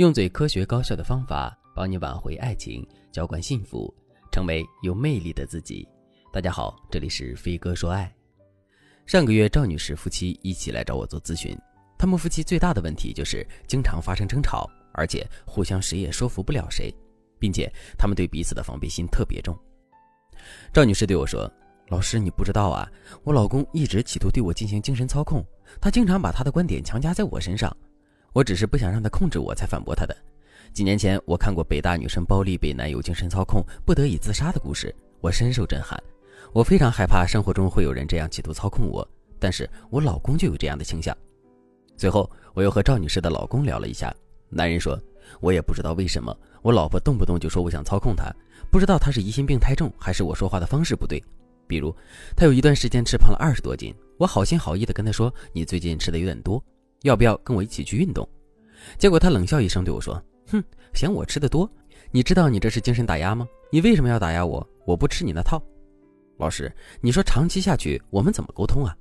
用最科学高效的方法帮你挽回爱情，浇灌幸福，成为有魅力的自己。大家好，这里是飞哥说爱。上个月，赵女士夫妻一起来找我做咨询，他们夫妻最大的问题就是经常发生争吵，而且互相谁也说服不了谁，并且他们对彼此的防备心特别重。赵女士对我说：“老师，你不知道啊，我老公一直企图对我进行精神操控，他经常把他的观点强加在我身上。”我只是不想让他控制我，才反驳他的。几年前，我看过北大女生包丽被男友精神操控，不得已自杀的故事，我深受震撼。我非常害怕生活中会有人这样企图操控我，但是我老公就有这样的倾向。随后，我又和赵女士的老公聊了一下，男人说：“我也不知道为什么，我老婆动不动就说我想操控她，不知道她是疑心病太重，还是我说话的方式不对。比如，她有一段时间吃胖了二十多斤，我好心好意的跟她说：‘你最近吃的有点多。’”要不要跟我一起去运动？结果他冷笑一声对我说：“哼，嫌我吃的多？你知道你这是精神打压吗？你为什么要打压我？我不吃你那套。”老师，你说长期下去我们怎么沟通啊？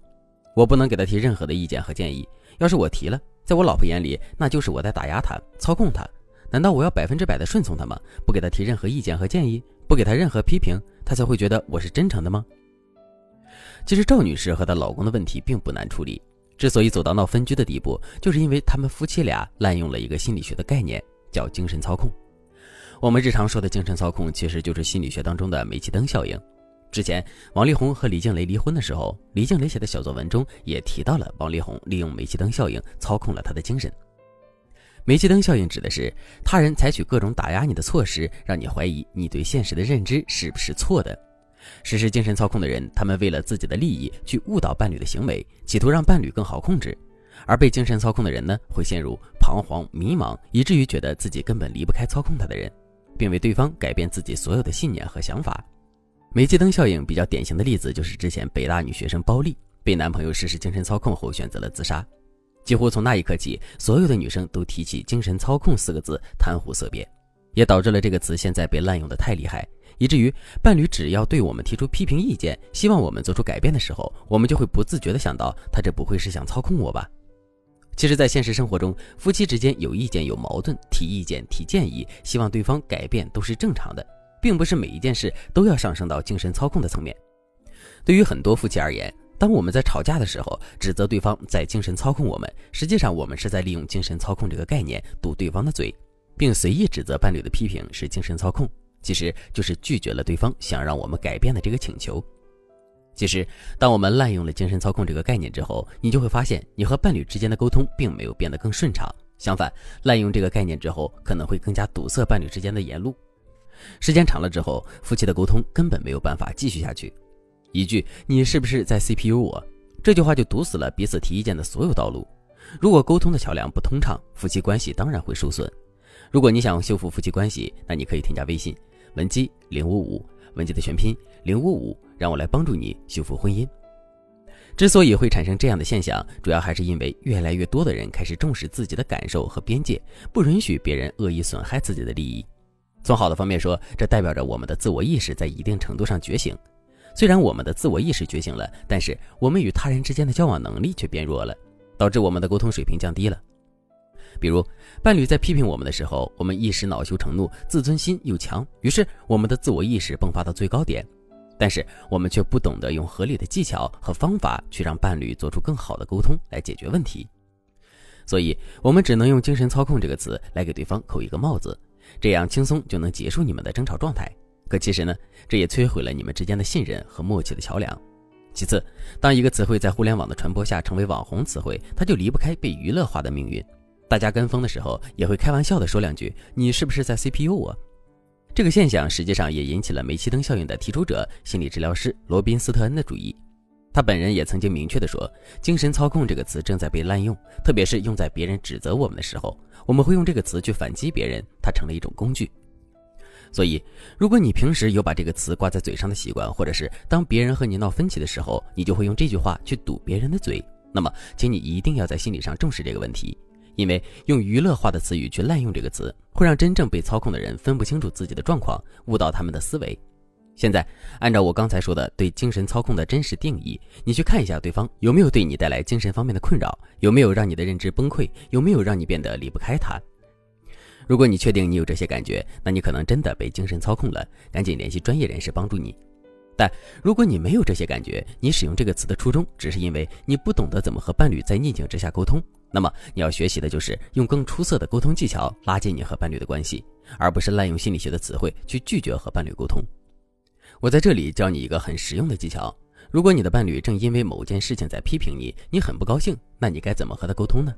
我不能给他提任何的意见和建议。要是我提了，在我老婆眼里那就是我在打压她、操控她。难道我要百分之百的顺从她吗？不给她提任何意见和建议，不给她任何批评，她才会觉得我是真诚的吗？其实赵女士和她老公的问题并不难处理。之所以走到闹分居的地步，就是因为他们夫妻俩滥用了一个心理学的概念，叫精神操控。我们日常说的精神操控，其实就是心理学当中的煤气灯效应。之前王力宏和李静蕾离婚的时候，李静蕾写的小作文中也提到了王力宏利用煤气灯效应操控了他的精神。煤气灯效应指的是他人采取各种打压你的措施，让你怀疑你对现实的认知是不是错的。实施精神操控的人，他们为了自己的利益去误导伴侣的行为，企图让伴侣更好控制；而被精神操控的人呢，会陷入彷徨迷茫，以至于觉得自己根本离不开操控他的人，并为对方改变自己所有的信念和想法。煤气灯效应比较典型的例子就是之前北大女学生包丽被男朋友实施精神操控后选择了自杀，几乎从那一刻起，所有的女生都提起“精神操控”四个字，谈虎色变，也导致了这个词现在被滥用的太厉害。以至于伴侣只要对我们提出批评意见，希望我们做出改变的时候，我们就会不自觉地想到，他这不会是想操控我吧？其实，在现实生活中，夫妻之间有意见、有矛盾，提意见、提建议，希望对方改变都是正常的，并不是每一件事都要上升到精神操控的层面。对于很多夫妻而言，当我们在吵架的时候，指责对方在精神操控我们，实际上我们是在利用精神操控这个概念堵对方的嘴，并随意指责伴侣的批评是精神操控。其实就是拒绝了对方想让我们改变的这个请求。其实，当我们滥用了精神操控这个概念之后，你就会发现，你和伴侣之间的沟通并没有变得更顺畅。相反，滥用这个概念之后，可能会更加堵塞伴侣之间的言路。时间长了之后，夫妻的沟通根本没有办法继续下去。一句“你是不是在 CPU 我”这句话就堵死了彼此提意见的所有道路。如果沟通的桥梁不通畅，夫妻关系当然会受损。如果你想修复夫妻关系，那你可以添加微信。文姬零五五，文姬的全拼零五五，让我来帮助你修复婚姻。之所以会产生这样的现象，主要还是因为越来越多的人开始重视自己的感受和边界，不允许别人恶意损害自己的利益。从好的方面说，这代表着我们的自我意识在一定程度上觉醒。虽然我们的自我意识觉醒了，但是我们与他人之间的交往能力却变弱了，导致我们的沟通水平降低了。比如，伴侣在批评我们的时候，我们一时恼羞成怒，自尊心又强，于是我们的自我意识迸发到最高点。但是我们却不懂得用合理的技巧和方法去让伴侣做出更好的沟通来解决问题，所以我们只能用“精神操控”这个词来给对方扣一个帽子，这样轻松就能结束你们的争吵状态。可其实呢，这也摧毁了你们之间的信任和默契的桥梁。其次，当一个词汇在互联网的传播下成为网红词汇，它就离不开被娱乐化的命运。大家跟风的时候，也会开玩笑的说两句：“你是不是在 CPU 我？”这个现象实际上也引起了煤气灯效应的提出者心理治疗师罗宾斯特恩的注意。他本人也曾经明确的说：“精神操控这个词正在被滥用，特别是用在别人指责我们的时候，我们会用这个词去反击别人，它成了一种工具。所以，如果你平时有把这个词挂在嘴上的习惯，或者是当别人和你闹分歧的时候，你就会用这句话去堵别人的嘴，那么，请你一定要在心理上重视这个问题。”因为用娱乐化的词语去滥用这个词，会让真正被操控的人分不清楚自己的状况，误导他们的思维。现在，按照我刚才说的对精神操控的真实定义，你去看一下对方有没有对你带来精神方面的困扰，有没有让你的认知崩溃，有没有让你变得离不开他。如果你确定你有这些感觉，那你可能真的被精神操控了，赶紧联系专业人士帮助你。但如果你没有这些感觉，你使用这个词的初衷只是因为你不懂得怎么和伴侣在逆境之下沟通，那么你要学习的就是用更出色的沟通技巧拉近你和伴侣的关系，而不是滥用心理学的词汇去拒绝和伴侣沟通。我在这里教你一个很实用的技巧：如果你的伴侣正因为某件事情在批评你，你很不高兴，那你该怎么和他沟通呢？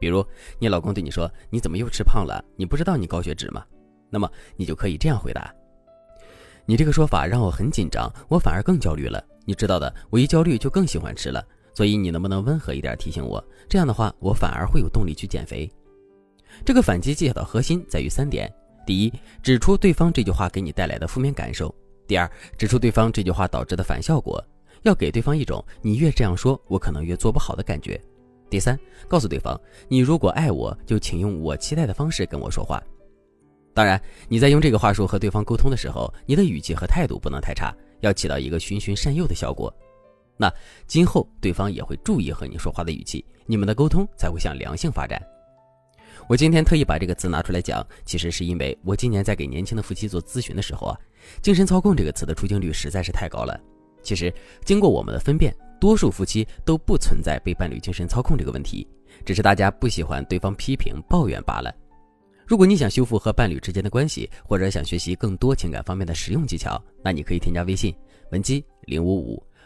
比如你老公对你说：“你怎么又吃胖了？你不知道你高血脂吗？”那么你就可以这样回答。你这个说法让我很紧张，我反而更焦虑了。你知道的，我一焦虑就更喜欢吃了。所以你能不能温和一点提醒我？这样的话，我反而会有动力去减肥。这个反击技巧的核心在于三点：第一，指出对方这句话给你带来的负面感受；第二，指出对方这句话导致的反效果，要给对方一种你越这样说，我可能越做不好的感觉；第三，告诉对方，你如果爱我，就请用我期待的方式跟我说话。当然，你在用这个话术和对方沟通的时候，你的语气和态度不能太差，要起到一个循循善诱的效果。那今后对方也会注意和你说话的语气，你们的沟通才会向良性发展。我今天特意把这个词拿出来讲，其实是因为我今年在给年轻的夫妻做咨询的时候啊，精神操控这个词的出镜率实在是太高了。其实经过我们的分辨，多数夫妻都不存在被伴侣精神操控这个问题，只是大家不喜欢对方批评抱怨罢了。如果你想修复和伴侣之间的关系，或者想学习更多情感方面的实用技巧，那你可以添加微信文姬零五五，